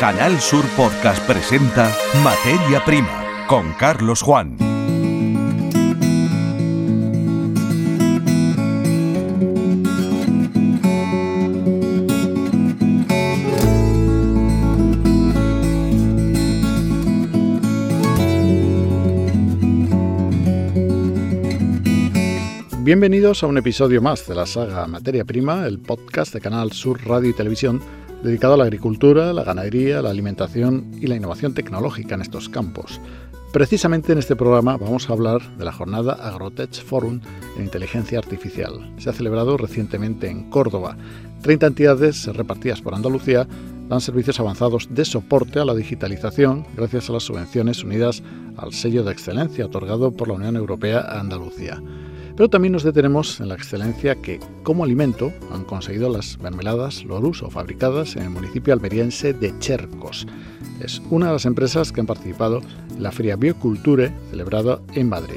Canal Sur Podcast presenta Materia Prima con Carlos Juan. Bienvenidos a un episodio más de la saga Materia Prima, el podcast de Canal Sur Radio y Televisión dedicado a la agricultura, la ganadería, la alimentación y la innovación tecnológica en estos campos. Precisamente en este programa vamos a hablar de la jornada Agrotech Forum en Inteligencia Artificial. Se ha celebrado recientemente en Córdoba. 30 entidades repartidas por Andalucía dan servicios avanzados de soporte a la digitalización gracias a las subvenciones unidas al sello de excelencia otorgado por la Unión Europea a Andalucía. Pero también nos detenemos en la excelencia que, como alimento, han conseguido las mermeladas Loruso, fabricadas en el municipio almeriense de Chercos. Es una de las empresas que han participado en la Feria Bioculture celebrada en Madrid.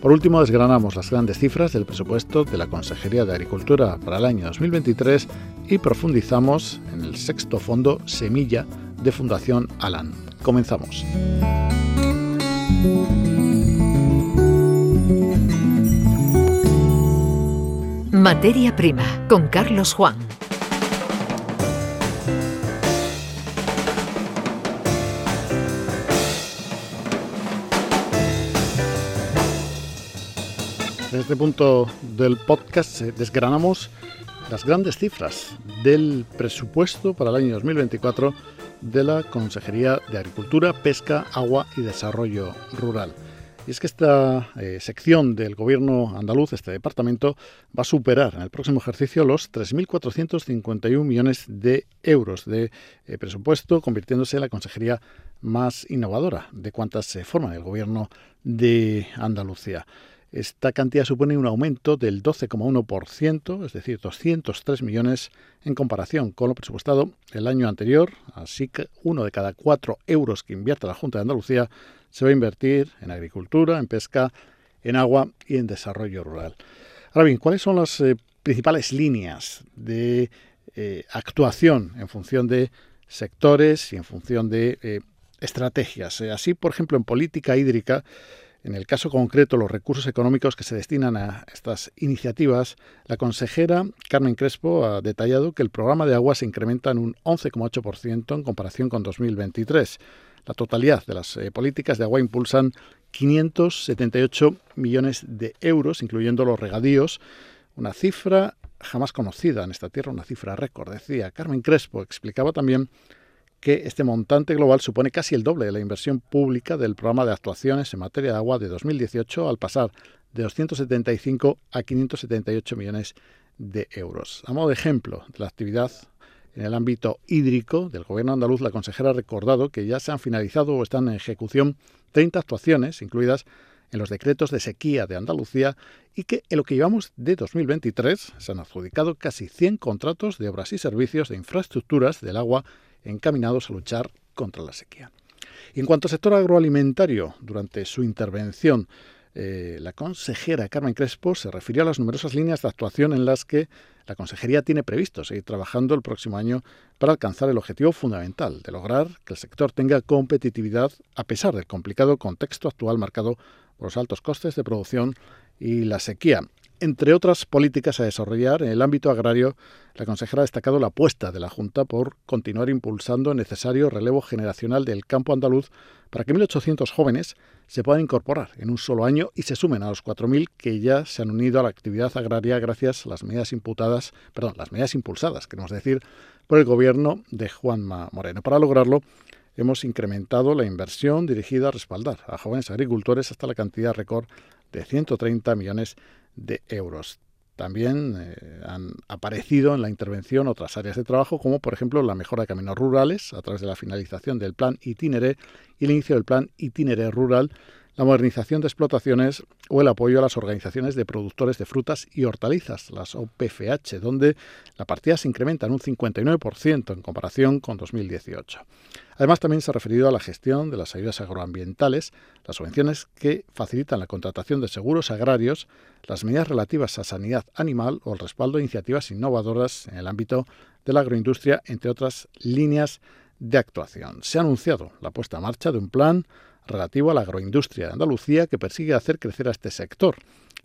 Por último, desgranamos las grandes cifras del presupuesto de la Consejería de Agricultura para el año 2023 y profundizamos en el sexto fondo Semilla de Fundación Alan. Comenzamos. Materia Prima con Carlos Juan. Desde este punto del podcast desgranamos las grandes cifras del presupuesto para el año 2024 de la Consejería de Agricultura, Pesca, Agua y Desarrollo Rural. Y es que esta eh, sección del gobierno andaluz, este departamento, va a superar en el próximo ejercicio los 3.451 millones de euros de eh, presupuesto, convirtiéndose en la consejería más innovadora de cuantas se forman el gobierno de Andalucía. Esta cantidad supone un aumento del 12,1%, es decir, 203 millones en comparación con lo presupuestado el año anterior, así que uno de cada cuatro euros que invierte la Junta de Andalucía se va a invertir en agricultura, en pesca, en agua y en desarrollo rural. Ahora bien, ¿cuáles son las eh, principales líneas de eh, actuación en función de sectores y en función de eh, estrategias? así, por ejemplo, en política hídrica, en el caso concreto, los recursos económicos que se destinan a estas iniciativas, la consejera Carmen Crespo ha detallado que el programa de agua se incrementa en un 11,8% en comparación con 2023 la totalidad de las eh, políticas de agua impulsan 578 millones de euros, incluyendo los regadíos, una cifra jamás conocida en esta tierra, una cifra récord. Decía Carmen Crespo, explicaba también que este montante global supone casi el doble de la inversión pública del programa de actuaciones en materia de agua de 2018, al pasar de 275 a 578 millones de euros. A modo de ejemplo de la actividad en el ámbito hídrico del Gobierno andaluz, la consejera ha recordado que ya se han finalizado o están en ejecución 30 actuaciones, incluidas en los decretos de sequía de Andalucía, y que en lo que llevamos de 2023 se han adjudicado casi 100 contratos de obras y servicios de infraestructuras del agua encaminados a luchar contra la sequía. Y en cuanto al sector agroalimentario, durante su intervención, eh, la consejera Carmen Crespo se refirió a las numerosas líneas de actuación en las que la Consejería tiene previsto seguir trabajando el próximo año para alcanzar el objetivo fundamental de lograr que el sector tenga competitividad a pesar del complicado contexto actual marcado por los altos costes de producción y la sequía. Entre otras políticas a desarrollar en el ámbito agrario, la consejera ha destacado la apuesta de la Junta por continuar impulsando el necesario relevo generacional del campo andaluz para que 1.800 jóvenes se puedan incorporar en un solo año y se sumen a los 4.000 que ya se han unido a la actividad agraria gracias a las medidas imputadas, perdón, las medidas impulsadas, queremos decir, por el gobierno de Juanma Moreno. Para lograrlo, hemos incrementado la inversión dirigida a respaldar a jóvenes agricultores hasta la cantidad récord de 130 millones de euros. También eh, han aparecido en la intervención otras áreas de trabajo, como por ejemplo la mejora de caminos rurales a través de la finalización del plan itinere y el inicio del plan itinere rural, la modernización de explotaciones o el apoyo a las organizaciones de productores de frutas y hortalizas, las OPFH, donde la partida se incrementa en un 59% en comparación con 2018. Además, también se ha referido a la gestión de las ayudas agroambientales, las subvenciones que facilitan la contratación de seguros agrarios, las medidas relativas a sanidad animal o el respaldo de iniciativas innovadoras en el ámbito de la agroindustria, entre otras líneas de actuación. Se ha anunciado la puesta en marcha de un plan relativo a la agroindustria de Andalucía que persigue hacer crecer a este sector,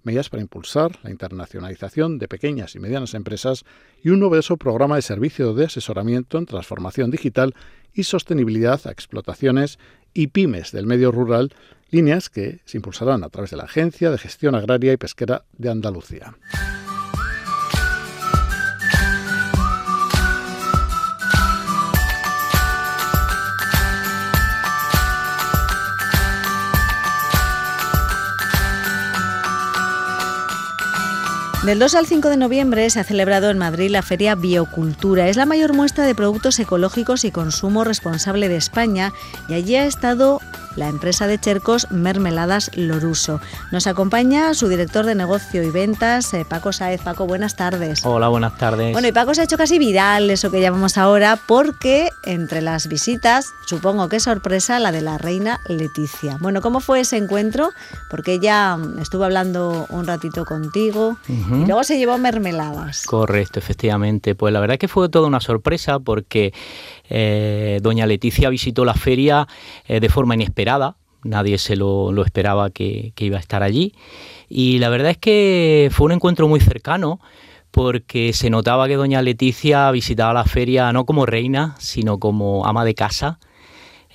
medidas para impulsar la internacionalización de pequeñas y medianas empresas y un novedoso programa de servicio de asesoramiento en transformación digital y sostenibilidad a explotaciones y pymes del medio rural, líneas que se impulsarán a través de la Agencia de Gestión Agraria y Pesquera de Andalucía. Del 2 al 5 de noviembre se ha celebrado en Madrid la Feria Biocultura. Es la mayor muestra de productos ecológicos y consumo responsable de España y allí ha estado la empresa de Chercos Mermeladas Loruso. Nos acompaña su director de negocio y ventas, eh, Paco Saez. Paco, buenas tardes. Hola, buenas tardes. Bueno, y Paco se ha hecho casi viral, eso que llamamos ahora, porque entre las visitas, supongo que sorpresa, la de la reina Leticia. Bueno, ¿cómo fue ese encuentro? Porque ella estuvo hablando un ratito contigo y luego se llevó mermeladas. Correcto, efectivamente. Pues la verdad que fue toda una sorpresa porque eh, doña Leticia visitó la feria eh, de forma inesperada, nadie se lo, esperaba que, iba a estar allí. Y la verdad es que fue un encuentro muy cercano porque se notaba que doña Leticia visitaba la feria no como reina, sino como ama de casa,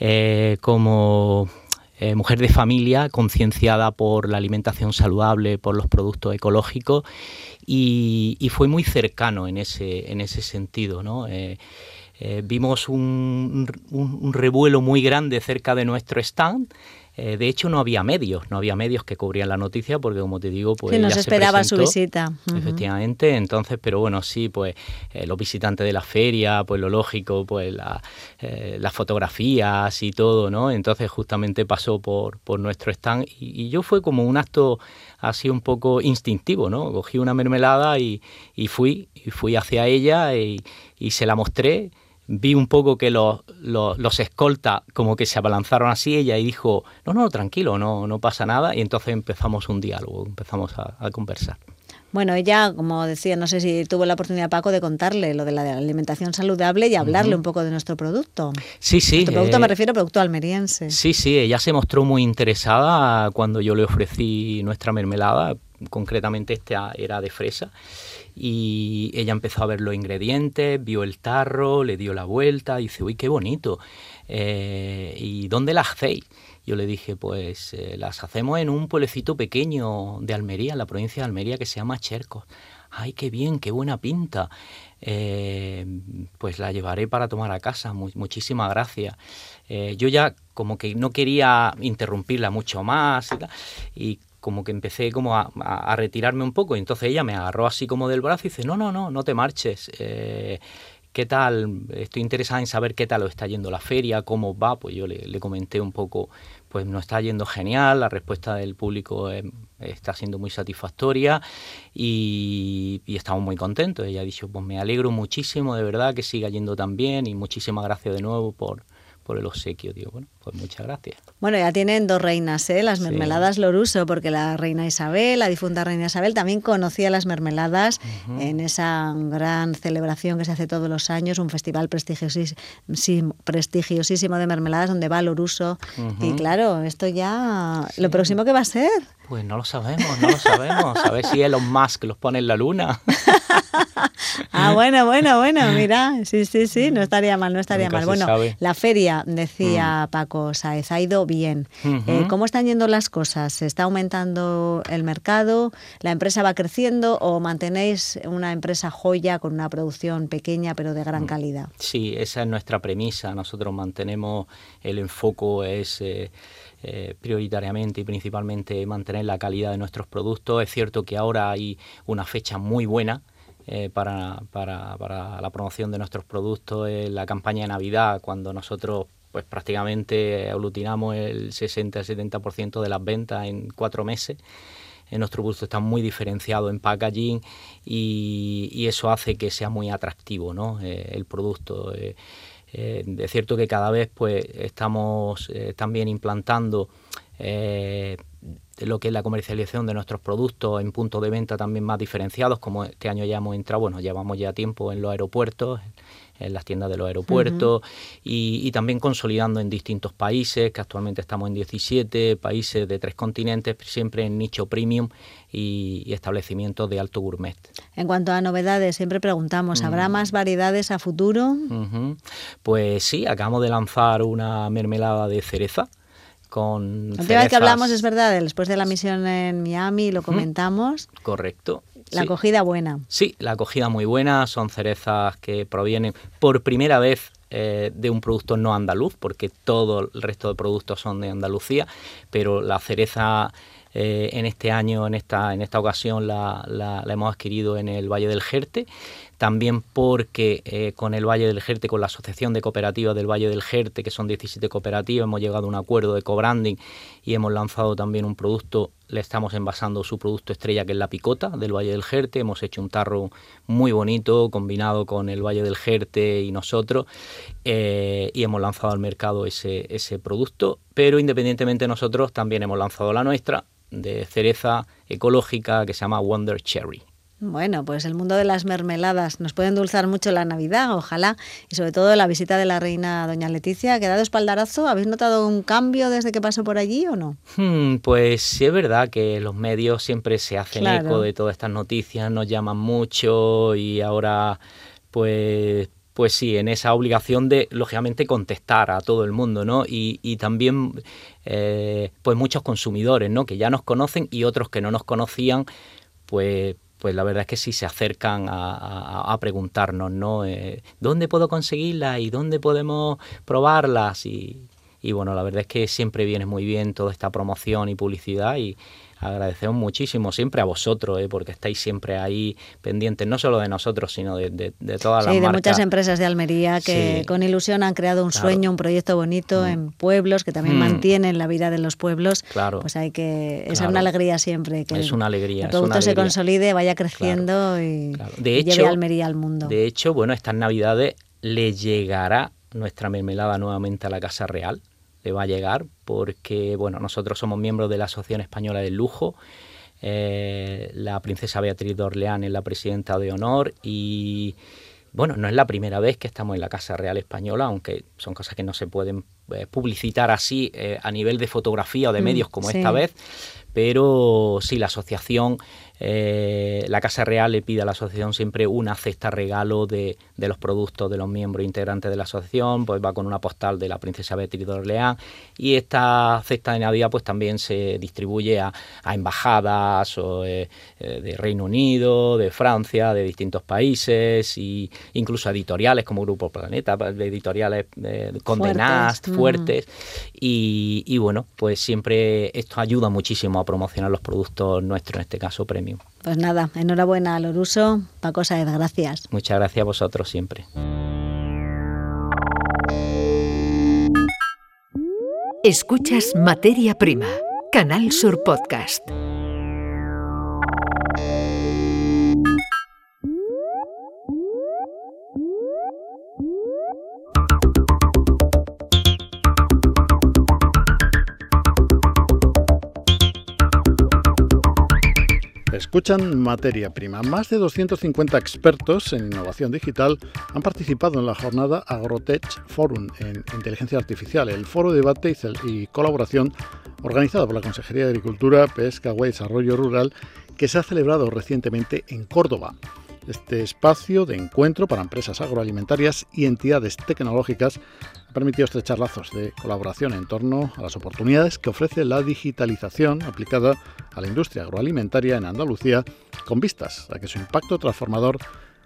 eh, como mujer de familia, concienciada por la alimentación saludable, por los productos ecológicos, y, fue muy cercano en ese, en ese sentido. ¿no? Eh, vimos un, revuelo muy grande cerca de nuestro stand. Eh, de hecho, no había medios, no había medios que cubrían la noticia porque, como te digo, pues. Sí, nos esperaba su visita. Efectivamente, entonces, pero bueno, sí, pues eh, los visitantes de la feria, pues lo lógico, pues las fotografías y todo, ¿no? Entonces, justamente pasó por, por nuestro stand y, yo fue como un acto así un poco instintivo, ¿no? Cogí una mermelada y, y fui, y fui hacia ella y, y se la mostré vi un poco que los, los, escoltas como que se abalanzaron así, ella y dijo, no, no, tranquilo, no, no pasa nada, y entonces empezamos un diálogo, empezamos a, conversar. Bueno, ella, como decía, no sé si tuvo la oportunidad, Paco, de contarle lo de la alimentación saludable y hablarle un poco de nuestro producto. Sí, sí. Nuestro producto me eh, refiero a producto almeriense. Sí, sí, ella se mostró muy interesada cuando yo le ofrecí nuestra mermelada, concretamente esta era de fresa y ella empezó a ver los ingredientes, vio el tarro, le dio la vuelta, y dice, uy, qué bonito. Eh, ¿Y dónde las hacéis? Yo le dije, pues eh, las hacemos en un pueblecito pequeño de Almería, en la provincia de Almería, que se llama Chercos. ¡Ay, qué bien, qué buena pinta! Eh, pues la llevaré para tomar a casa, muchísimas gracias. yo ya como que no quería interrumpirla mucho más y, como que empecé como a, retirarme un poco y entonces ella me agarró así como del brazo y dice, no, no, no, no te marches. Eh, ¿Qué tal? Estoy interesada en saber qué tal lo está yendo la feria, cómo va. Pues yo le, comenté un poco, pues nos está yendo genial, la respuesta del público está siendo muy satisfactoria y, y, estamos muy contentos. Ella ha dicho, pues me alegro muchísimo, de verdad, que siga yendo tan bien y muchísimas gracias de nuevo por, por el obsequio. Digo, bueno, pues muchas gracias. Bueno, ya tienen dos reinas, ¿eh? las mermeladas Loruso, porque la reina Isabel, la difunta reina Isabel, también conocía las mermeladas en esa gran celebración que se hace todos los años, un festival prestigiosísimo, prestigiosísimo de mermeladas donde va Loruso. Y claro, esto ya, lo próximo que va a ser. Pues no lo sabemos, no lo sabemos. A ver si Elon Musk los pone en la luna. ah, bueno, bueno, bueno, mira, sí, sí, sí, no estaría mal, no estaría mal. Bueno, la feria, decía mm. Paco Saez, ha ido bien. Eh, ¿Cómo están yendo las cosas? ¿Se está aumentando el mercado? ¿La empresa va creciendo o mantenéis una empresa joya con una producción pequeña pero de gran mm. calidad? Sí, esa es nuestra premisa. Nosotros mantenemos el enfoque, es... Eh, eh, prioritariamente y principalmente mantener la calidad de nuestros productos. Es cierto que ahora hay una fecha muy buena eh, para, para, para, la promoción de nuestros productos, en la campaña de Navidad, cuando nosotros pues prácticamente aglutinamos el 60-70% de las ventas en cuatro meses. En nuestro producto está muy diferenciado en packaging y, eso hace que sea muy atractivo ¿no? Eh, el producto. Eh, es cierto que cada vez pues estamos eh, también implantando eh, lo que es la comercialización de nuestros productos en puntos de venta también más diferenciados, como este año ya hemos entrado, bueno, llevamos ya tiempo en los aeropuertos, en las tiendas de los aeropuertos y, también consolidando en distintos países, que actualmente estamos en 17 países de tres continentes, siempre en nicho premium y, establecimientos de alto gourmet. En cuanto a novedades, siempre preguntamos, ¿habrá mm. más variedades a futuro? Pues sí, acabamos de lanzar una mermelada de cereza con La última vez que hablamos es verdad, después de la misión en Miami lo comentamos. Correcto. La acogida buena. Sí, la acogida muy buena. Son cerezas que provienen por primera vez eh, de un producto no andaluz, porque todo el resto de productos son de Andalucía, pero la cereza eh, en este año, en esta, en esta ocasión, la, la, hemos adquirido en el Valle del Jerte. También porque eh, con el Valle del Jerte, con la Asociación de Cooperativas del Valle del Jerte, que son 17 cooperativas, hemos llegado a un acuerdo de co-branding y hemos lanzado también un producto, le estamos envasando su producto estrella, que es la picota del Valle del Jerte. Hemos hecho un tarro muy bonito, combinado con el Valle del Jerte y nosotros, eh, y hemos lanzado al mercado ese, ese producto. Pero independientemente de nosotros, también hemos lanzado la nuestra, de cereza ecológica que se llama Wonder Cherry. Bueno, pues el mundo de las mermeladas nos puede endulzar mucho la Navidad, ojalá, y sobre todo la visita de la reina doña Leticia, ¿ha dado espaldarazo? ¿Habéis notado un cambio desde que pasó por allí o no? Hmm, pues sí es verdad que los medios siempre se hacen eco de todas estas noticias, nos llaman mucho y ahora pues pues sí, en esa obligación de, lógicamente, contestar a todo el mundo, ¿no? Y, y también, eh, pues muchos consumidores, ¿no? Que ya nos conocen y otros que no nos conocían, pues, pues la verdad es que sí se acercan a, preguntarnos, ¿no? Eh, ¿Dónde puedo conseguirlas y dónde podemos probarlas? Y, y bueno, la verdad es que siempre viene muy bien toda esta promoción y publicidad y, agradecemos muchísimo siempre a vosotros, ¿eh? porque estáis siempre ahí pendientes, no solo de nosotros, sino de, de, de todas las Sí, de muchas empresas de Almería que con ilusión han creado un sueño, un proyecto bonito mm. en pueblos, que también mm. mantienen la vida de los pueblos. Claro. Pues hay que... Es una alegría siempre que es una alegría, el producto se consolide, vaya creciendo y, lleve Almería al mundo. De hecho, bueno, estas navidades le llegará nuestra mermelada nuevamente a la Casa Real le va a llegar porque bueno, nosotros somos miembros de la Asociación Española del Lujo. Eh, la princesa Beatriz de Orleán es la presidenta de honor y bueno, no es la primera vez que estamos en la Casa Real Española, aunque son cosas que no se pueden eh, publicitar así eh, a nivel de fotografía o de mm, medios como esta vez, pero sí, la asociación eh, la Casa Real le pide a la asociación siempre una cesta regalo de, los productos de los miembros integrantes de la asociación, pues va con una postal de la princesa Beatriz de Orleán y esta cesta de Navidad pues también se distribuye a, embajadas eh, eh, de Reino Unido, de Francia, de distintos países e incluso editoriales como Grupo Planeta, editoriales condenadas, fuertes, y, y bueno, pues siempre esto ayuda muchísimo a promocionar los productos nuestros, en este caso premium. Pues nada, enhorabuena a Loruso. Paco Saez, gracias. Muchas gracias a vosotros siempre. Escuchas Materia Prima, Canal Sur Podcast. Escuchan Materia Prima. Más de 250 expertos en innovación digital han participado en la jornada Agrotech Forum en Inteligencia Artificial, el foro de debate y colaboración organizado por la Consejería de Agricultura, Pesca, y Desarrollo Rural que se ha celebrado recientemente en Córdoba. Este espacio de encuentro para empresas agroalimentarias y entidades tecnológicas ha permitido estrechar lazos de colaboración en torno a las oportunidades que ofrece la digitalización aplicada a la industria agroalimentaria en Andalucía, con vistas a que su impacto transformador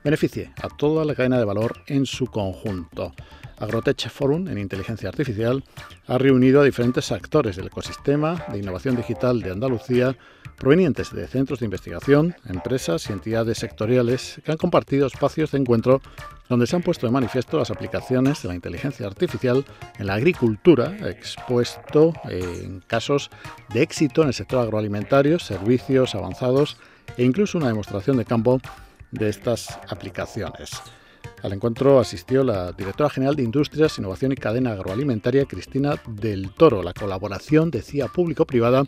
beneficie a toda la cadena de valor en su conjunto. Agrotech Forum en Inteligencia Artificial ha reunido a diferentes actores del ecosistema de innovación digital de Andalucía provenientes de centros de investigación, empresas y entidades sectoriales que han compartido espacios de encuentro donde se han puesto de manifiesto las aplicaciones de la inteligencia artificial en la agricultura, expuesto en casos de éxito en el sector agroalimentario, servicios avanzados e incluso una demostración de campo de estas aplicaciones. Al encuentro asistió la directora general de Industrias, Innovación y Cadena Agroalimentaria, Cristina del Toro. La colaboración, decía público-privada,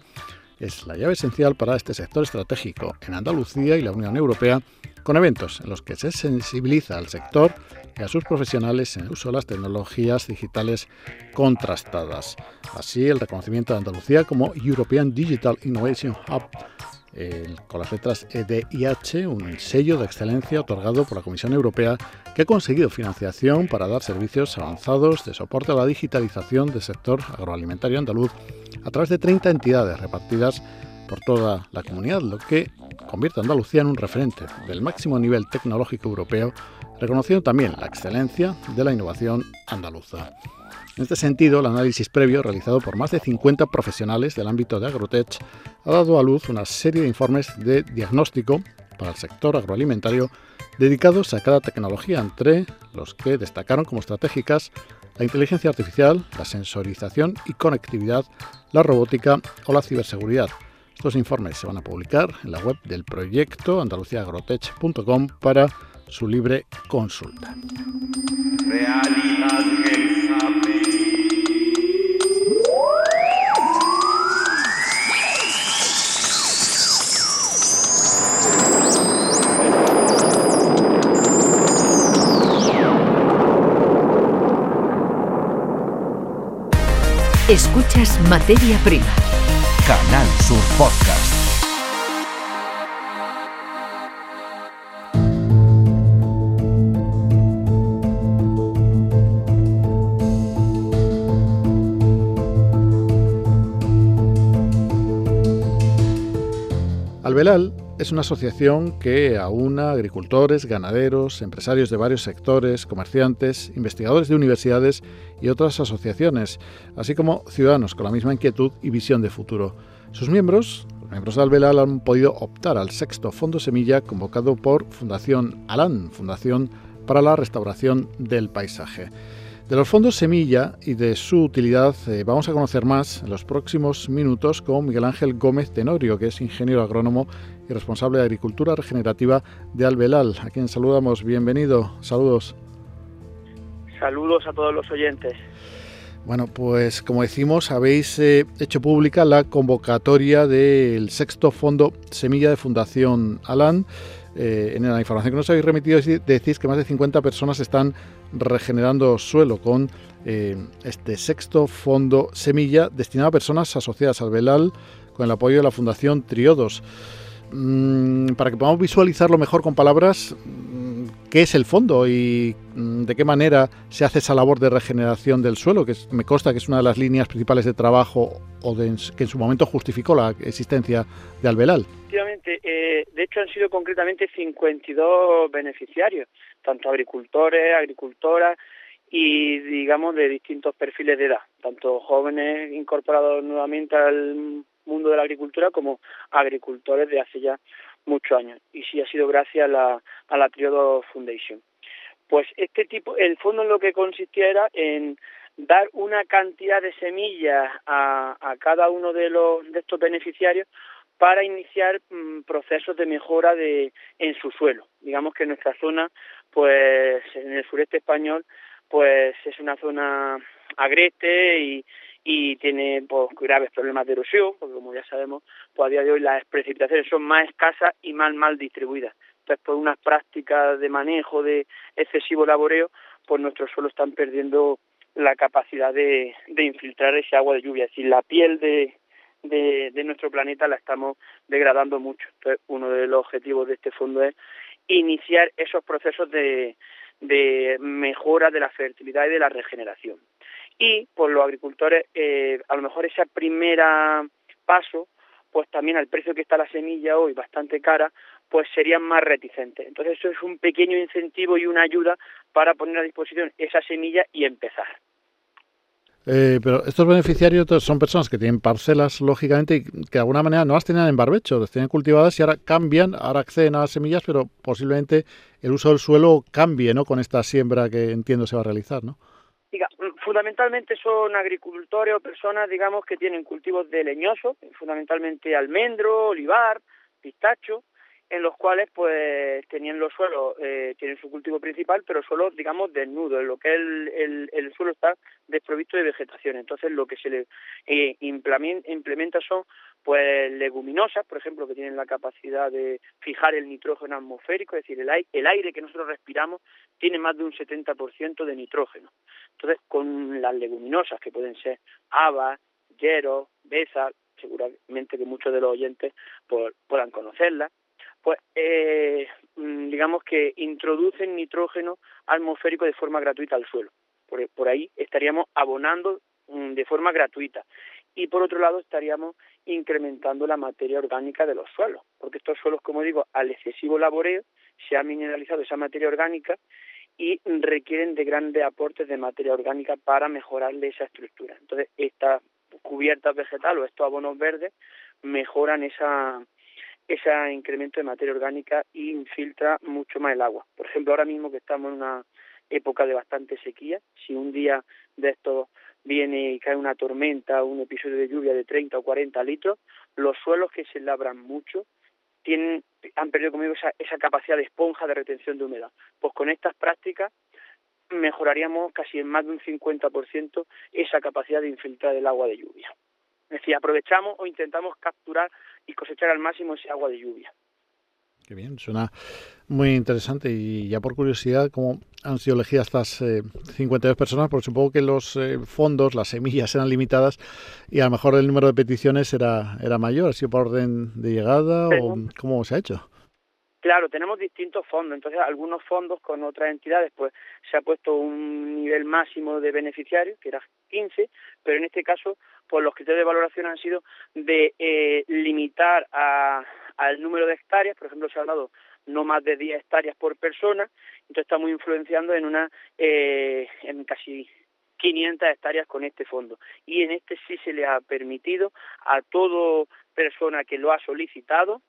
es la llave esencial para este sector estratégico en Andalucía y la Unión Europea, con eventos en los que se sensibiliza al sector y a sus profesionales en el uso de las tecnologías digitales contrastadas. Así, el reconocimiento de Andalucía como European Digital Innovation Hub con las letras EDIH, un sello de excelencia otorgado por la Comisión Europea que ha conseguido financiación para dar servicios avanzados de soporte a la digitalización del sector agroalimentario andaluz a través de 30 entidades repartidas por toda la comunidad, lo que convierte a Andalucía en un referente del máximo nivel tecnológico europeo, reconociendo también la excelencia de la innovación andaluza. En este sentido, el análisis previo realizado por más de 50 profesionales del ámbito de Agrotech ha dado a luz una serie de informes de diagnóstico para el sector agroalimentario dedicados a cada tecnología, entre los que destacaron como estratégicas la inteligencia artificial, la sensorización y conectividad, la robótica o la ciberseguridad. Estos informes se van a publicar en la web del proyecto andaluciaagrotech.com para su libre consulta. Escuchas Materia Prima. Canal Sur Podcast. Albelal es una asociación que aúna agricultores, ganaderos, empresarios de varios sectores, comerciantes, investigadores de universidades y otras asociaciones, así como ciudadanos con la misma inquietud y visión de futuro. Sus miembros, los miembros de Albelal, han podido optar al sexto Fondo Semilla convocado por Fundación Alán, Fundación para la Restauración del Paisaje. De los fondos Semilla y de su utilidad eh, vamos a conocer más en los próximos minutos con Miguel Ángel Gómez Tenorio, que es ingeniero agrónomo y responsable de Agricultura Regenerativa de Albelal, a quien saludamos. Bienvenido, saludos. Saludos a todos los oyentes. Bueno, pues como decimos, habéis eh, hecho pública la convocatoria del sexto fondo Semilla de Fundación Alan. Eh, en la información que nos habéis remitido decís que más de 50 personas están regenerando suelo con eh, este sexto fondo semilla destinado a personas asociadas al Belal con el apoyo de la Fundación Triodos. Mm, para que podamos visualizarlo mejor con palabras, ¿qué es el fondo y mm, de qué manera se hace esa labor de regeneración del suelo? Que me consta que es una de las líneas principales de trabajo o que en su momento justificó la existencia de Albelal. Efectivamente, eh, de hecho han sido concretamente 52 beneficiarios, tanto agricultores, agricultoras y digamos de distintos perfiles de edad, tanto jóvenes incorporados nuevamente al mundo de la agricultura como agricultores de hace ya muchos años. Y sí ha sido gracias a la, a la Triodo Foundation. Pues este tipo, el fondo lo que consistía era en dar una cantidad de semillas a, a cada uno de los de estos beneficiarios para iniciar mm, procesos de mejora de en su suelo. Digamos que nuestra zona, pues en el sureste español, pues es una zona agreste y, y tiene pues, graves problemas de erosión, porque como ya sabemos, pues a día de hoy las precipitaciones son más escasas y más mal distribuidas. Entonces, por unas prácticas de manejo de excesivo laboreo, pues nuestros suelos están perdiendo la capacidad de, de infiltrar ese agua de lluvia. Es decir, la piel de, de, nuestro planeta la estamos degradando mucho. Entonces, uno de los objetivos de este fondo es iniciar esos procesos de, de mejora de la fertilidad y de la regeneración. Y por los agricultores, eh, a lo mejor ese primera paso, pues también al precio que está la semilla hoy, bastante cara, pues serían más reticentes. Entonces eso es un pequeño incentivo y una ayuda para poner a disposición esa semilla y empezar. Eh, pero estos beneficiarios son personas que tienen parcelas, lógicamente, y que de alguna manera no las tenían en barbecho, las tenían cultivadas y ahora cambian, ahora acceden a las semillas, pero posiblemente el uso del suelo cambie, ¿no? Con esta siembra que entiendo se va a realizar, ¿no? Fundamentalmente son agricultores o personas, digamos, que tienen cultivos de leñoso, fundamentalmente almendro, olivar, pistacho, en los cuales pues tenían los suelos, eh, tienen su cultivo principal, pero suelos, digamos, desnudos, en lo que el, el, suelo está desprovisto de vegetación. Entonces lo que se le eh, implementa son pues leguminosas, por ejemplo, que tienen la capacidad de fijar el nitrógeno atmosférico, es decir, el aire, el aire que nosotros respiramos tiene más de un 70% de nitrógeno. Entonces, con las leguminosas, que pueden ser habas, hieros, besas, seguramente que muchos de los oyentes pues, puedan conocerlas, pues eh, mm, digamos que introducen nitrógeno atmosférico de forma gratuita al suelo. Por, ahí estaríamos abonando mm, de forma gratuita. Y por otro lado estaríamos incrementando la materia orgánica de los suelos, porque estos suelos, como digo, al excesivo laboreo se ha mineralizado esa materia orgánica y requieren de grandes aportes de materia orgánica para mejorarle esa estructura. Entonces, estas cubiertas vegetales o estos abonos verdes mejoran esa, ese incremento de materia orgánica y infiltra mucho más el agua. Por ejemplo, ahora mismo que estamos en una época de bastante sequía, si un día de estos viene y cae una tormenta o un episodio de lluvia de 30 o 40 litros, los suelos que se labran mucho tienen, han perdido conmigo esa, esa capacidad de esponja de retención de humedad. Pues con estas prácticas mejoraríamos casi en más de un 50% esa capacidad de infiltrar el agua de lluvia. Es decir, aprovechamos o intentamos capturar y cosechar al máximo ese agua de lluvia. Qué bien, suena muy interesante. Y ya por curiosidad, ¿cómo han sido elegidas estas 52 eh, personas? Porque supongo que los eh, fondos, las semillas eran limitadas y a lo mejor el número de peticiones era, era mayor. ¿Ha sido por orden de llegada o cómo se ha hecho? Claro, tenemos distintos fondos, entonces algunos fondos con otras entidades pues se ha puesto un nivel máximo de beneficiarios, que era 15, pero en este caso pues los criterios de valoración han sido de eh, limitar al número de hectáreas, por ejemplo se ha hablado no más de 10 hectáreas por persona, entonces estamos influenciando en una eh, en casi 500 hectáreas con este fondo. Y en este sí se le ha permitido a toda persona que lo ha solicitado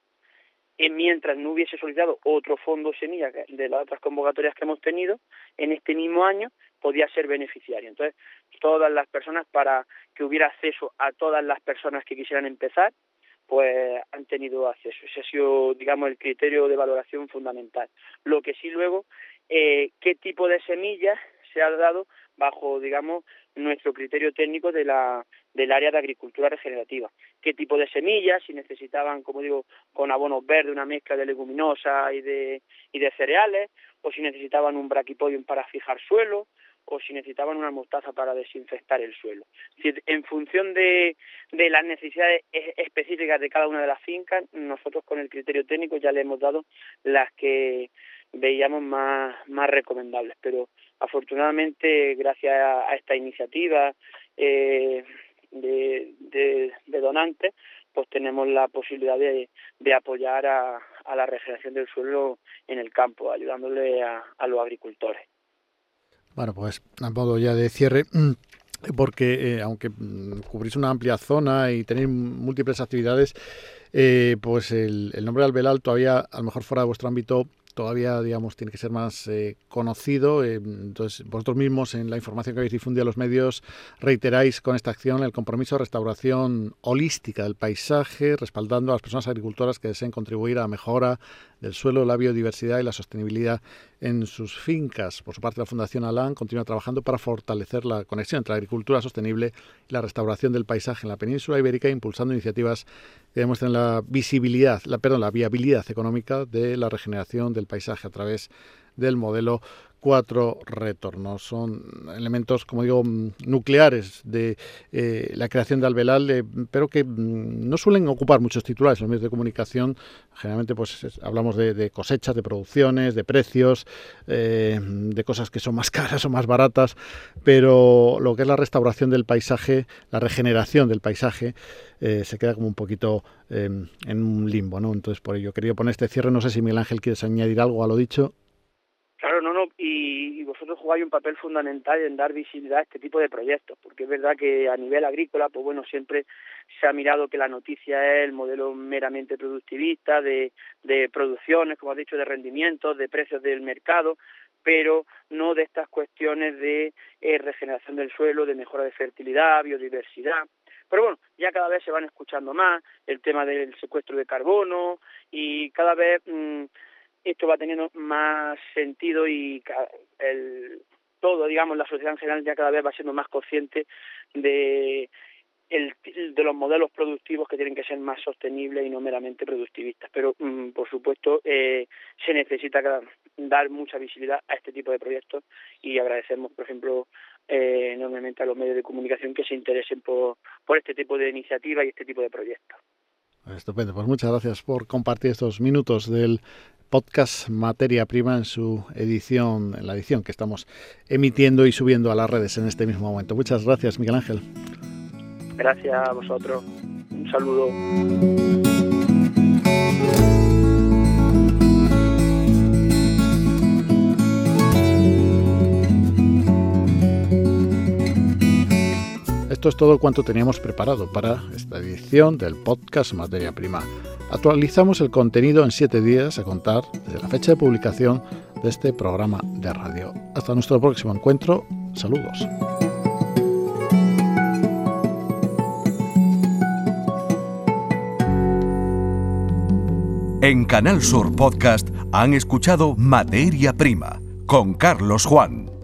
mientras no hubiese solicitado otro fondo semilla de las otras convocatorias que hemos tenido, en este mismo año podía ser beneficiario. Entonces, todas las personas, para que hubiera acceso a todas las personas que quisieran empezar, pues han tenido acceso. Ese ha sido, digamos, el criterio de valoración fundamental. Lo que sí luego, eh, qué tipo de semillas se ha dado bajo, digamos, nuestro criterio técnico de la, del área de agricultura regenerativa. ¿Qué tipo de semillas? Si necesitaban, como digo, con abonos verdes, una mezcla de leguminosas y de, y de cereales, o si necesitaban un braquipodium para fijar suelo, o si necesitaban una mostaza para desinfectar el suelo. en función de, de las necesidades específicas de cada una de las fincas, nosotros con el criterio técnico ya le hemos dado las que veíamos más, más recomendables. Pero afortunadamente, gracias a, esta iniciativa eh, de, de, donantes, pues tenemos la posibilidad de, de apoyar a, a, la regeneración del suelo en el campo, ayudándole a, a los agricultores. Bueno, pues a modo ya de cierre, mm, porque eh, aunque mm, cubrís una amplia zona y tenéis múltiples actividades, eh, pues el, el nombre de Albelal todavía, a lo mejor fuera de vuestro ámbito, todavía, digamos, tiene que ser más eh, conocido. Eh, entonces, vosotros mismos, en la información que habéis difundido a los medios, reiteráis con esta acción el compromiso de restauración holística del paisaje, respaldando a las personas agricultoras que deseen contribuir a la mejora del suelo, la biodiversidad y la sostenibilidad en sus fincas. Por su parte, la Fundación Alan continúa trabajando para fortalecer la conexión entre la agricultura sostenible y la restauración del paisaje en la península ibérica, impulsando iniciativas que demuestren la visibilidad, la, perdón, la viabilidad económica de la regeneración del paisaje a través del modelo cuatro retornos. Son elementos, como digo, mm, nucleares de eh, la creación de Albelal, pero que mm, no suelen ocupar muchos titulares en los medios de comunicación. Generalmente pues hablamos de, cosechas, de producciones, de precios, eh, de cosas que son más caras o más baratas, pero lo que es la restauración del paisaje, la regeneración del paisaje, eh, se queda como un poquito en un limbo, ¿no? Entonces por ello quería poner este cierre. No sé si Miguel Ángel quieres añadir algo a lo dicho. Claro, no, no, y, vosotros jugáis un papel fundamental en dar visibilidad a este tipo de proyectos, porque es verdad que a nivel agrícola, pues bueno, siempre se ha mirado que la noticia es el modelo meramente productivista, de, de producciones, como has dicho, de rendimientos, de precios del mercado, pero no de estas cuestiones de eh, regeneración del suelo, de mejora de fertilidad, biodiversidad. Pero bueno, ya cada vez se van escuchando más el tema del secuestro de carbono y cada vez mm, esto va teniendo más sentido y el, todo, digamos, la sociedad en general ya cada vez va siendo más consciente de el, de los modelos productivos que tienen que ser más sostenibles y no meramente productivistas. Pero, mm, por supuesto, eh, se necesita dar mucha visibilidad a este tipo de proyectos y agradecemos, por ejemplo, eh, enormemente a los medios de comunicación que se interesen por, por este tipo de iniciativas y este tipo de proyectos. Estupendo, pues muchas gracias por compartir estos minutos del podcast Materia Prima en su edición, en la edición que estamos emitiendo y subiendo a las redes en este mismo momento. Muchas gracias, Miguel Ángel. Gracias a vosotros. Un saludo. Esto es todo cuanto teníamos preparado para esta edición del podcast Materia Prima. Actualizamos el contenido en siete días a contar desde la fecha de publicación de este programa de radio. Hasta nuestro próximo encuentro. Saludos. En Canal Sur Podcast han escuchado Materia Prima con Carlos Juan.